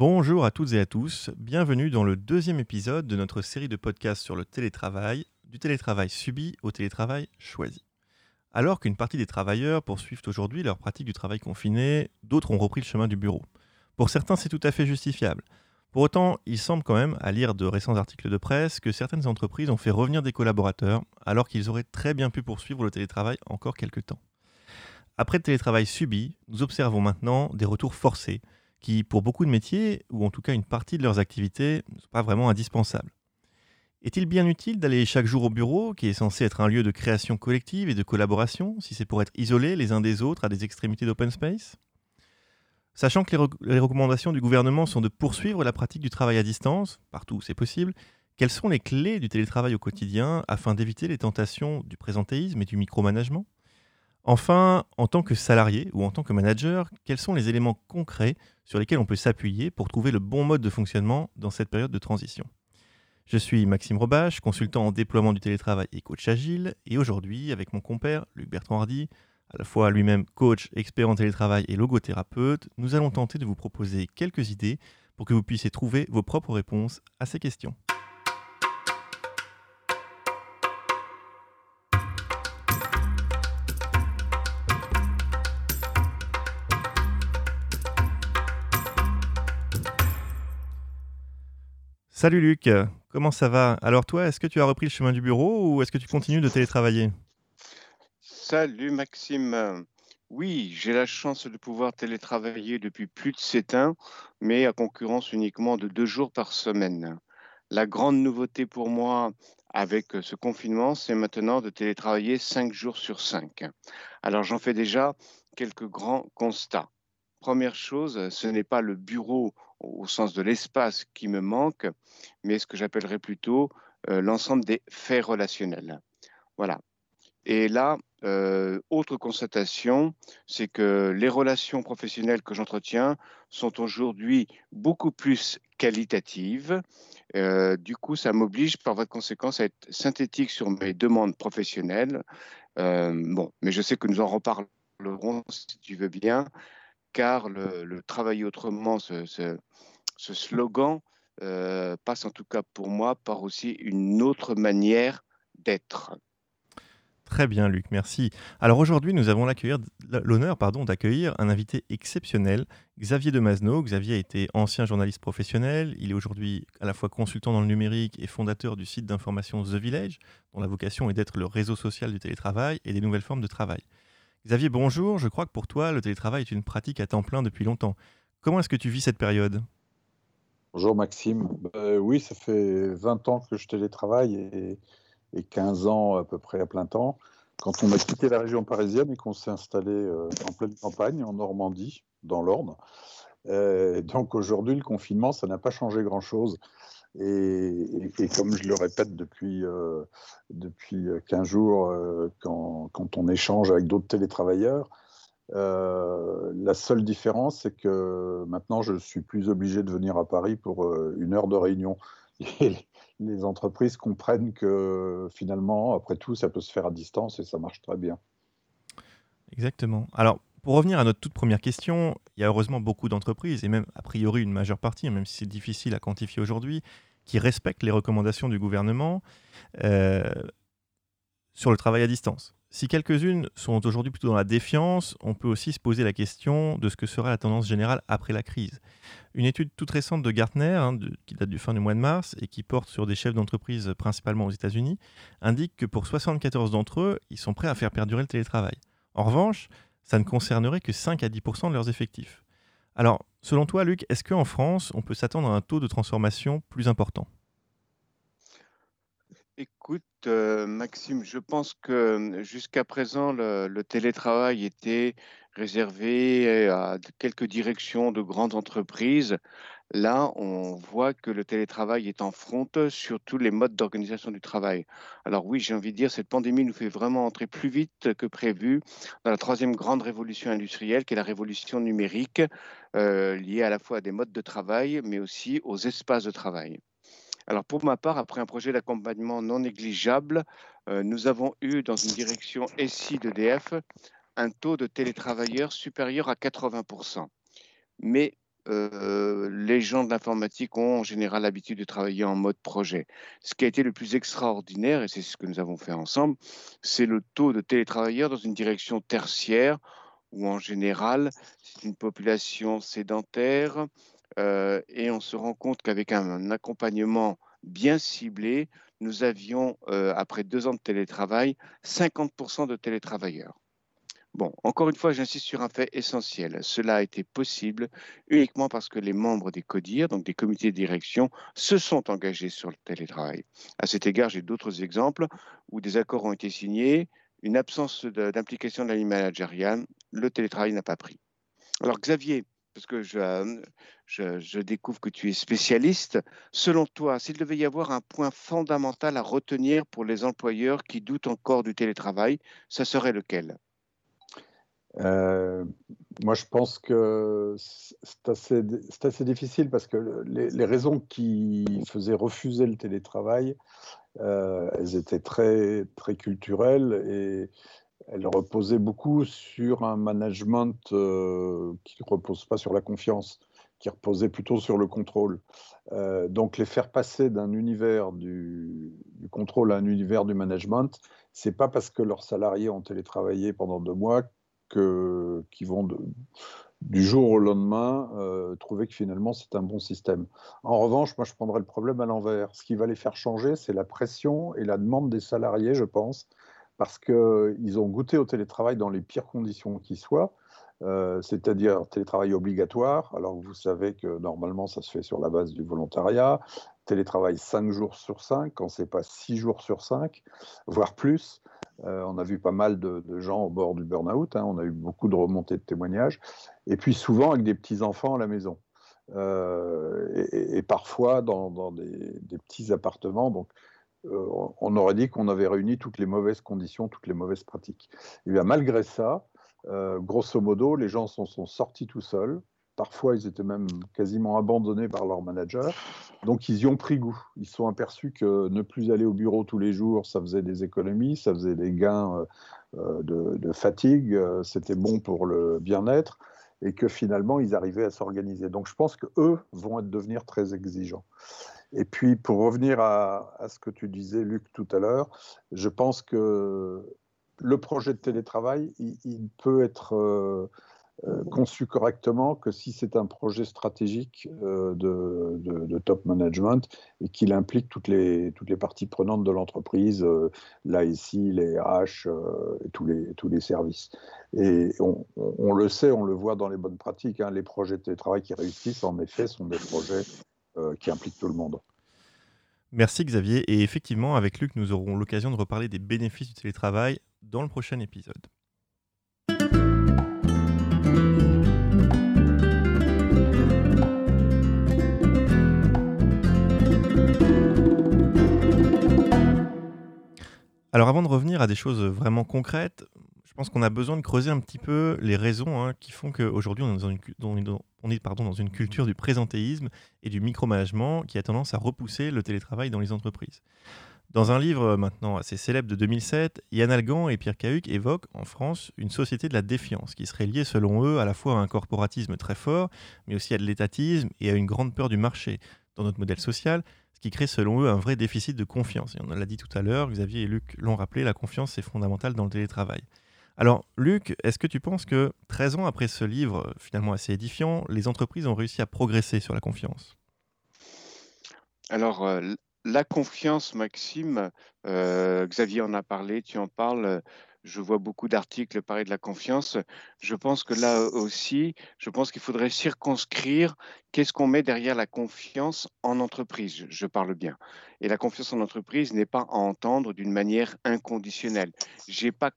Bonjour à toutes et à tous, bienvenue dans le deuxième épisode de notre série de podcasts sur le télétravail, du télétravail subi au télétravail choisi. Alors qu'une partie des travailleurs poursuivent aujourd'hui leur pratique du travail confiné, d'autres ont repris le chemin du bureau. Pour certains, c'est tout à fait justifiable. Pour autant, il semble quand même, à lire de récents articles de presse, que certaines entreprises ont fait revenir des collaborateurs alors qu'ils auraient très bien pu poursuivre le télétravail encore quelques temps. Après le télétravail subi, nous observons maintenant des retours forcés qui, pour beaucoup de métiers, ou en tout cas une partie de leurs activités, ne sont pas vraiment indispensables. Est-il bien utile d'aller chaque jour au bureau, qui est censé être un lieu de création collective et de collaboration, si c'est pour être isolés les uns des autres à des extrémités d'open space? Sachant que les, recommandations du gouvernement sont de poursuivre la pratique du travail à distance, partout où c'est possible, quelles sont les clés du télétravail au quotidien afin d'éviter les tentations du présentéisme et du micromanagement? Enfin, en tant que salarié ou en tant que manager, quels sont les éléments concrets sur lesquels on peut s'appuyer pour trouver le bon mode de fonctionnement dans cette période de transition Je suis Maxime Robache, consultant en déploiement du télétravail et coach agile, et aujourd'hui, avec mon compère Luc Bertrand Hardy, à la fois lui-même coach, expert en télétravail et logothérapeute, nous allons tenter de vous proposer quelques idées pour que vous puissiez trouver vos propres réponses à ces questions. Salut Luc, comment ça va? Alors toi, est-ce que tu as repris le chemin du bureau ou est-ce que tu continues de télétravailler? Salut Maxime. Oui, j'ai la chance de pouvoir télétravailler depuis plus de 7 ans, mais à concurrence uniquement de deux jours par semaine. La grande nouveauté pour moi avec ce confinement, c'est maintenant de télétravailler 5 jours sur 5. Alors j'en fais déjà quelques grands constats. Première chose, ce n'est pas le bureau au sens de l'espace qui me manque, mais ce que j'appellerais plutôt euh, l'ensemble des faits relationnels. Voilà. Et là, euh, autre constatation, c'est que les relations professionnelles que j'entretiens sont aujourd'hui beaucoup plus qualitatives. Euh, du coup, ça m'oblige par votre conséquence à être synthétique sur mes demandes professionnelles. bon, mais je sais que nous en reparlerons si tu veux bien car le, le travailler autrement, ce, slogan euh, passe en tout cas pour moi par aussi une autre manière d'être. Très bien, Luc, merci. Alors aujourd'hui, nous avons l'honneur d'accueillir un invité exceptionnel, Xavier de Masneau. Xavier a été ancien journaliste professionnel. Il est aujourd'hui à la fois consultant dans le numérique et fondateur du site d'information The Village, dont la vocation est d'être le réseau social du télétravail et des nouvelles formes de travail. Xavier, bonjour. Je crois que pour toi, le télétravail est une pratique à temps plein depuis longtemps. Comment est-ce que tu vis cette période? Bonjour Maxime. Bah, oui, ça fait 20 ans que je télétravaille et, et, 15 ans à peu près à plein temps. Quand on a quitté la région parisienne et qu'on s'est installé euh, en pleine campagne, en Normandie, dans l'Orne. Euh, donc aujourd'hui, le confinement, ça n'a pas changé grand-chose. Et, comme je le répète depuis, euh, depuis 15 jours, euh, quand, quand, on échange avec d'autres télétravailleurs, euh, la seule différence, c'est que maintenant, je suis plus obligé de venir à Paris pour une heure de réunion. Les entreprises comprennent que finalement, après tout, ça peut se faire à distance et ça marche très bien. Exactement. Alors, pour revenir à notre toute première question, il y a heureusement beaucoup d'entreprises, et même a priori une majeure partie, même si c'est difficile à quantifier aujourd'hui, qui respectent les recommandations du gouvernement euh, sur le travail à distance. Si quelques-unes sont aujourd'hui plutôt dans la défiance, on peut aussi se poser la question de ce que sera la tendance générale après la crise. Une étude toute récente de Gartner, hein, qui date du fin du mois de mars et qui porte sur des chefs d'entreprise principalement aux États-Unis, indique que pour 74 d'entre eux, ils sont prêts à faire perdurer le télétravail. En revanche, ça ne concernerait que 5 à 10% de leurs effectifs. Alors, selon toi, Luc, est-ce qu'en France, on peut s'attendre à un taux de transformation plus important? Écoute, euh, Maxime, je pense que euh, jusqu'à présent, le, télétravail était réservé à quelques directions de grandes entreprises. Là, on voit que le télétravail est en front sur tous les modes d'organisation du travail. Alors oui, j'ai envie de dire, cette pandémie nous fait vraiment entrer plus vite que prévu dans la troisième grande révolution industrielle, qui est la révolution numérique, euh, liée à la fois à des modes de travail, mais aussi aux espaces de travail. Alors pour ma part, après un projet d'accompagnement non négligeable, euh, nous avons eu dans une direction SI d'EDF un taux de télétravailleurs supérieur à 80%. Mais euh, les gens de l'informatique ont en général l'habitude de travailler en mode projet. Ce qui a été le plus extraordinaire, et c'est ce que nous avons fait ensemble, c'est le taux de télétravailleurs dans une direction tertiaire, où en général, c'est une population sédentaire, euh, et on se rend compte qu'avec un, accompagnement bien ciblé, nous avions, euh, après deux ans de télétravail, 50% de télétravailleurs. Bon, encore une fois, j'insiste sur un fait essentiel. Cela a été possible uniquement parce que les membres des CODIR, donc des comités de direction, se sont engagés sur le télétravail. À cet égard, j'ai d'autres exemples où des accords ont été signés, une absence d'implication de la ligne managériale, le télétravail n'a pas pris. Alors Xavier, parce que je, je, découvre que tu es spécialiste, selon toi, s'il devait y avoir un point fondamental à retenir pour les employeurs qui doutent encore du télétravail, ça serait lequel? Euh, moi, je pense que c'est assez, difficile parce que les, raisons qui faisaient refuser le télétravail, euh, elles étaient très, très culturelles et elles reposaient beaucoup sur un management euh, qui ne repose pas sur la confiance, qui reposait plutôt sur le contrôle. donc, les faire passer d'un univers du, du, contrôle à un univers du management, c'est pas parce que leurs salariés ont télétravaillé pendant deux mois qui vont du jour au lendemain euh, trouver que finalement c'est un bon système. En revanche, moi je prendrais le problème à l'envers. Ce qui va les faire changer, c'est la pression et la demande des salariés, je pense, parce qu'ils ont goûté au télétravail dans les pires conditions qui soient. Euh, c'est-à-dire télétravail obligatoire, alors vous savez que normalement ça se fait sur la base du volontariat, télétravail 5 jours sur 5, quand c'est pas 6 jours sur 5, voire plus. Euh, on a vu pas mal de, gens au bord du burn-out, hein. on a eu beaucoup de remontées de témoignages, et puis souvent avec des petits-enfants à la maison. Euh, et, parfois dans, des, petits appartements. Donc, euh, on aurait dit qu'on avait réuni toutes les mauvaises conditions, toutes les mauvaises pratiques. Et bien, malgré ça, grosso modo, les gens sont, sont sortis tout seuls. Parfois, ils étaient même quasiment abandonnés par leur manager. Donc, ils y ont pris goût. Ils se sont aperçus que ne plus aller au bureau tous les jours, ça faisait des économies, ça faisait des gains euh, de, fatigue, euh, c'était bon pour le bien-être, et que finalement, ils arrivaient à s'organiser. Donc, je pense qu'eux vont devenir très exigeants. Et puis, pour revenir à, ce que tu disais, Luc, tout à l'heure, je pense que le projet de télétravail, il, peut être... Euh, euh, conçu correctement que si c'est un projet stratégique euh, de, top management et qu'il implique toutes les, toutes les parties prenantes de l'entreprise, euh, ici, les RH et tous les, tous les services. Et on, le sait, on le voit dans les bonnes pratiques, hein, les projets de télétravail qui réussissent, en effet, sont des projets qui impliquent tout le monde. Merci Xavier. Et effectivement, avec Luc, nous aurons l'occasion de reparler des bénéfices du télétravail dans le prochain épisode. Alors avant de revenir à des choses vraiment concrètes, je pense qu'on a besoin de creuser un petit peu les raisons hein, qui font qu'aujourd'hui on est, dans une, on est dans une culture du présentéisme et du micromanagement qui a tendance à repousser le télétravail dans les entreprises. Dans un livre maintenant assez célèbre de 2007, Yann Algan et Pierre Cahuc évoquent en France une société de la défiance qui serait liée selon eux à la fois à un corporatisme très fort, mais aussi à de l'étatisme et à une grande peur du marché. Dans notre modèle social, qui crée selon eux un vrai déficit de confiance. On l'a dit tout à l'heure, Xavier et Luc l'ont rappelé, la confiance c'est fondamental dans le télétravail. Alors Luc, est-ce que tu penses que 13 ans après ce livre finalement assez édifiant, les entreprises ont réussi à progresser sur la confiance? Alors euh, la confiance, Maxime, euh, Xavier en a parlé, tu en parles, je vois beaucoup d'articles parler de la confiance. Je pense que là aussi, je pense qu'il faudrait circonscrire qu'est-ce qu'on met derrière la confiance en entreprise. Je parle bien. Et la confiance en entreprise n'est pas à entendre d'une manière inconditionnelle. J'ai pas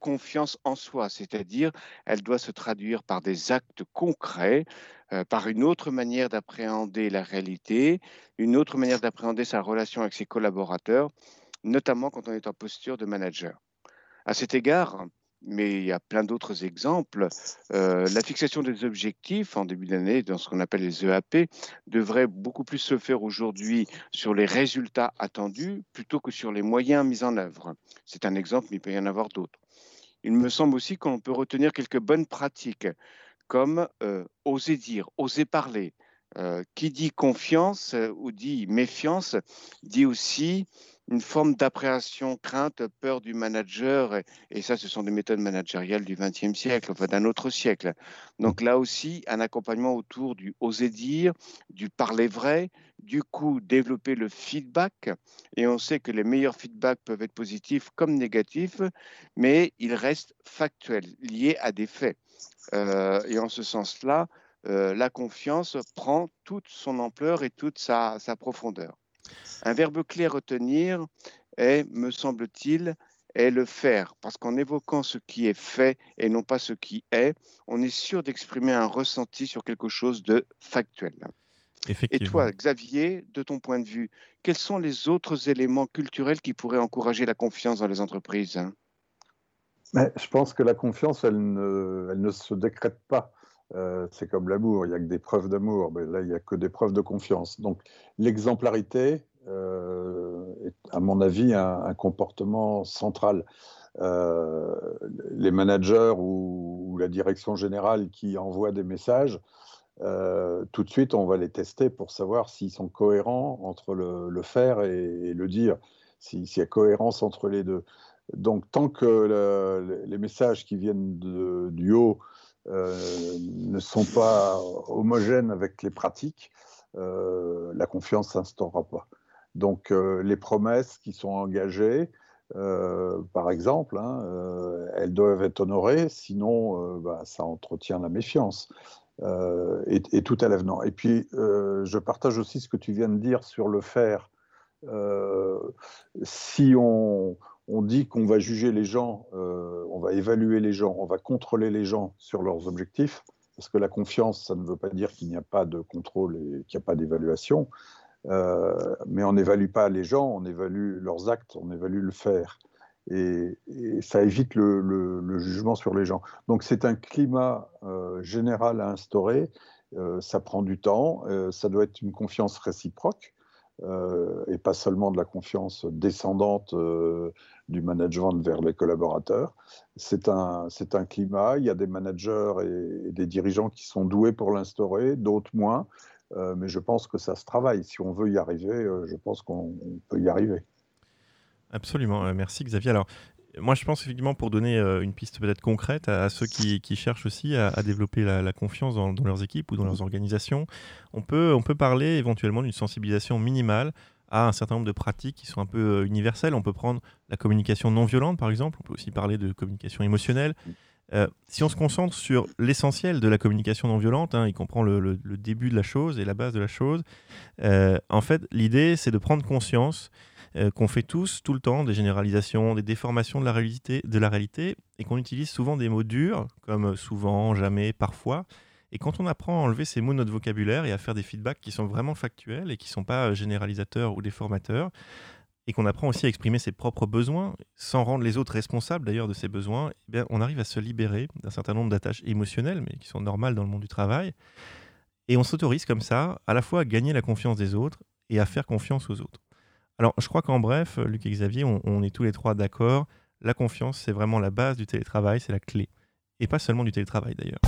confiance en soi, c'est-à-dire elle doit se traduire par des actes concrets, euh, par une autre manière d'appréhender la réalité, une autre manière d'appréhender sa relation avec ses collaborateurs, notamment quand on est en posture de manager. À cet égard, mais il y a plein d'autres exemples. Euh, la fixation des objectifs en début d'année, dans ce qu'on appelle les EAP, devrait beaucoup plus se faire aujourd'hui sur les résultats attendus plutôt que sur les moyens mis en œuvre. C'est un exemple, mais il peut y en avoir d'autres. Il me semble aussi qu'on peut retenir quelques bonnes pratiques comme oser dire, oser parler. qui dit confiance ou dit méfiance dit aussi une forme d'appréhension, crainte, peur du manager. Et, ça, ce sont des méthodes managériales du XXe siècle, enfin d'un autre siècle. Donc là aussi, un accompagnement autour du oser dire, du parler vrai, du coup, développer le feedback. Et on sait que les meilleurs feedbacks peuvent être positifs comme négatifs, mais ils restent factuels, liés à des faits. Euh, et en ce sens-là, euh, la confiance prend toute son ampleur et toute sa profondeur. Un verbe clé à retenir est, me semble-t-il, est le faire, parce qu'en évoquant ce qui est fait et non pas ce qui est, on est sûr d'exprimer un ressenti sur quelque chose de factuel. Et toi, Xavier, de ton point de vue, quels sont les autres éléments culturels qui pourraient encourager la confiance dans les entreprises Je pense que la confiance, elle ne, se décrète pas. Euh, c'est comme l'amour, il n'y a que des preuves d'amour, mais là, il n'y a que des preuves de confiance. Donc, l'exemplarité, euh, est, à mon avis, un, comportement central. Euh, les managers ou, la direction générale qui envoient des messages, tout de suite, on va les tester pour savoir s'ils sont cohérents entre le, faire et, le dire, s'il y a cohérence entre les deux. Donc, tant que les messages qui viennent du haut ne sont pas homogènes avec les pratiques, la confiance ne s'instaurera pas. Donc euh, les promesses qui sont engagées, euh, par exemple, hein, euh, elles doivent être honorées, sinon bah, ça entretient la méfiance. Et, tout à l'avenant. Et puis, je partage aussi ce que tu viens de dire sur le faire. si on, on dit qu'on va juger les gens, on va évaluer les gens, on va contrôler les gens sur leurs objectifs, parce que la confiance, ça ne veut pas dire qu'il n'y a pas de contrôle et qu'il n'y a pas d'évaluation. Euh, mais on n'évalue pas les gens, on évalue leurs actes, on évalue le faire. Et, ça évite le, jugement sur les gens. Donc c'est un climat euh, général à instaurer. Euh, ça prend du temps. ça doit être une confiance réciproque. Et pas seulement de la confiance descendante du management vers les collaborateurs. C'est un, un climat, il y a des managers et des dirigeants qui sont doués pour l'instaurer, d'autres moins. Euh, mais je pense que ça se travaille. Si on veut y arriver, euh, je pense qu'on peut y arriver. Absolument. Euh, merci Xavier. Alors, moi, je pense effectivement pour donner une piste peut-être concrète à, ceux qui, cherchent aussi à, développer la, confiance dans, leurs équipes ou dans leurs organisations, on peut, on peut parler éventuellement d'une sensibilisation minimale à un certain nombre de pratiques qui sont un peu universelles. On peut prendre la communication non violente, par exemple. On peut aussi parler de communication émotionnelle. Euh, si on se concentre sur l'essentiel de la communication non violente, hein, il comprend le, début de la chose et la base de la chose, euh, en fait, l'idée, c'est de prendre conscience euh, qu'on fait tous, tout le temps, des généralisations, des déformations de la réalité, et qu'on utilise souvent des mots durs, comme souvent, jamais, parfois. Et quand on apprend à enlever ces mots de notre vocabulaire et à faire des feedbacks qui sont vraiment factuels et qui ne sont pas généralisateurs ou déformateurs, et qu'on apprend aussi à exprimer ses propres besoins, sans rendre les autres responsables d'ailleurs de ses besoins, eh bien, on arrive à se libérer d'un certain nombre d'attaches émotionnelles, mais qui sont normales dans le monde du travail. Et on s'autorise comme ça à la fois à gagner la confiance des autres et à faire confiance aux autres. Alors je crois qu'en bref, Luc et Xavier, on est tous les trois d'accord, la confiance, c'est vraiment la base du télétravail, c'est la clé. Et pas seulement du télétravail d'ailleurs.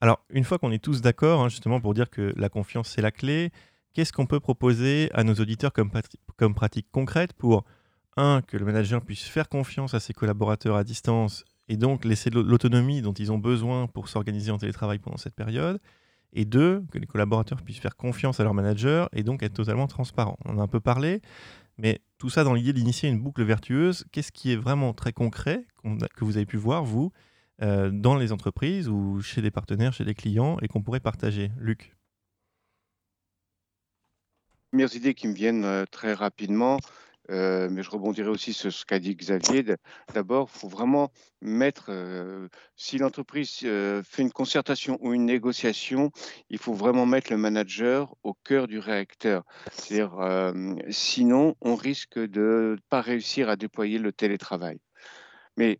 Alors, une fois qu'on est tous d'accord, hein, justement pour dire que la confiance c'est la clé, qu'est-ce qu'on peut proposer à nos auditeurs comme pratique concrète pour, un, que le manager puisse faire confiance à ses collaborateurs à distance et donc laisser l'autonomie dont ils ont besoin pour s'organiser en télétravail pendant cette période, et deux, que les collaborateurs puissent faire confiance à leur manager et donc être totalement transparents. On a un peu parlé, mais tout ça dans l'idée d'initier une boucle vertueuse, qu'est-ce qui est vraiment très concret que vous avez pu voir, vous, euh, dans les entreprises ou chez des partenaires, chez des clients et qu'on pourrait partager? Luc. Premières idées qui me viennent euh, très rapidement, euh, mais je rebondirai aussi sur ce qu'a dit Xavier. D'abord, il faut vraiment mettre, si l'entreprise fait une concertation ou une négociation, il faut vraiment mettre le manager au cœur du réacteur. C'est-à-dire, sinon, on risque de ne pas réussir à déployer le télétravail. Mais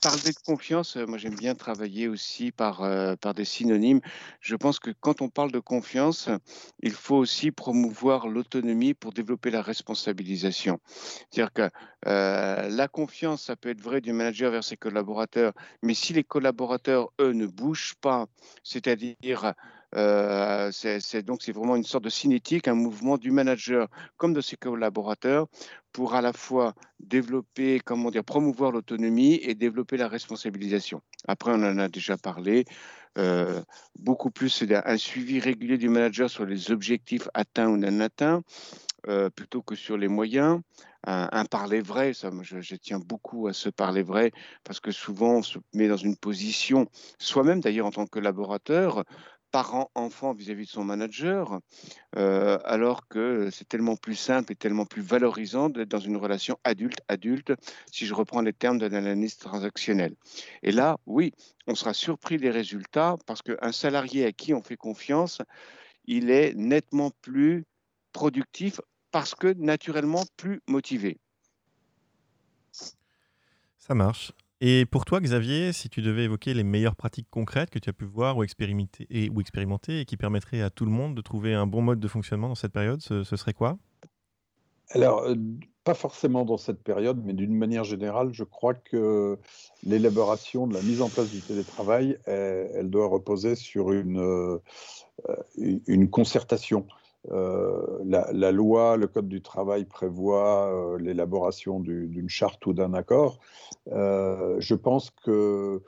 parler de confiance, moi j'aime bien travailler aussi par, par des synonymes. Je pense que quand on parle de confiance, il faut aussi promouvoir l'autonomie pour développer la responsabilisation. C'est-à-dire que la confiance, ça peut être vrai du manager vers ses collaborateurs, mais si les collaborateurs, eux, ne bougent pas, c'est-à-dire euh, c'est donc c'est vraiment une sorte de cinétique, un mouvement du manager comme de ses collaborateurs pour à la fois développer, comment dire, promouvoir l'autonomie et développer la responsabilisation. Après, on en a déjà parlé. Euh, beaucoup plus, un suivi régulier du manager sur les objectifs atteints ou non atteints, euh, plutôt que sur les moyens. Un, parler vrai, ça, je, tiens beaucoup à se parler vrai, parce que souvent on se met dans une position, soi-même d'ailleurs en tant que collaborateur, parent-enfant vis-à-vis de son manager, euh, alors que c'est tellement plus simple et tellement plus valorisant d'être dans une relation adulte-adulte, si je reprends les termes de l'analyse transactionnelle. Et là, oui, on sera surpris des résultats parce qu'un salarié à qui on fait confiance, il est nettement plus productif parce que naturellement plus motivé. Ça marche. Et pour toi, Xavier, si tu devais évoquer les meilleures pratiques concrètes que tu as pu voir ou expérimenter et, ou expérimenter et qui permettraient à tout le monde de trouver un bon mode de fonctionnement dans cette période, ce, serait quoi? Alors, euh, pas forcément dans cette période, mais d'une manière générale, je crois que l'élaboration de la mise en place du télétravail, elle, doit reposer sur une, euh, une concertation. Euh, la, loi, le Code du travail prévoit euh, l'élaboration d'une charte ou d'un accord. Euh, je pense que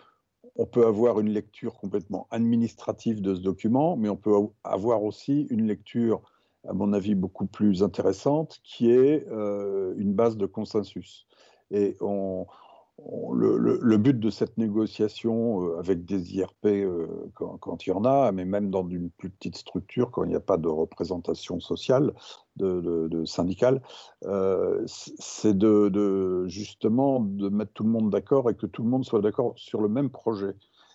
on peut avoir une lecture complètement administrative de ce document, mais on peut avoir aussi une lecture, à mon avis, beaucoup plus intéressante, qui est une base de consensus. Et on, le, but de cette négociation euh, avec des IRP, euh, quand, il y en a, mais même dans une plus petite structure, quand il n'y a pas de représentation sociale, de, syndicale, euh, c'est de, justement de mettre tout le monde d'accord et que tout le monde soit d'accord sur le même projet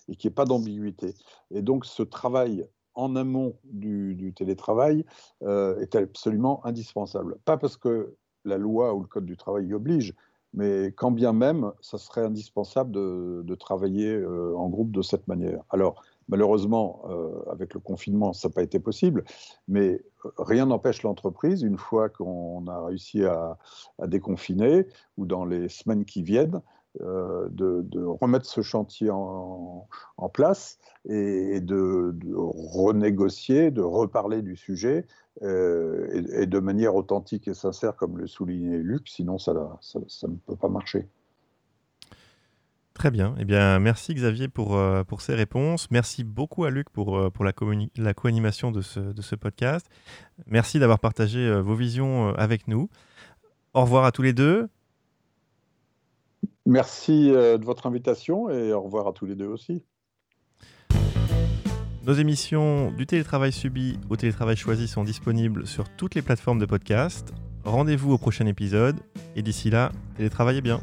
et qu'il n'y ait pas d'ambiguïté. Et donc ce travail en amont du, du télétravail est absolument indispensable. Pas parce que la loi ou le code du travail y oblige, mais quand bien même, ça serait indispensable de, travailler euh, en groupe de cette manière. Alors, malheureusement, euh, avec le confinement, ça n'a pas été possible, mais euh, rien n'empêche l'entreprise, une fois qu'on a réussi à, déconfiner, ou dans les semaines qui viennent, de, remettre ce chantier en, place et, de, renégocier, de reparler du sujet euh, et, de manière authentique et sincère, comme le soulignait Luc, sinon ça, ça, ne peut pas marcher. Très bien. Eh bien, merci Xavier pour, euh, pour ces réponses. Merci beaucoup à Luc pour, euh, pour la, la co-animation de ce, de ce, podcast. Merci d'avoir partagé vos visions avec nous. Au revoir à tous les deux. Merci de votre invitation et au revoir à tous les deux aussi. Nos émissions du télétravail subi au télétravail choisi sont disponibles sur toutes les plateformes de podcast. Rendez-vous au prochain épisode et d'ici là, télétravaillez bien.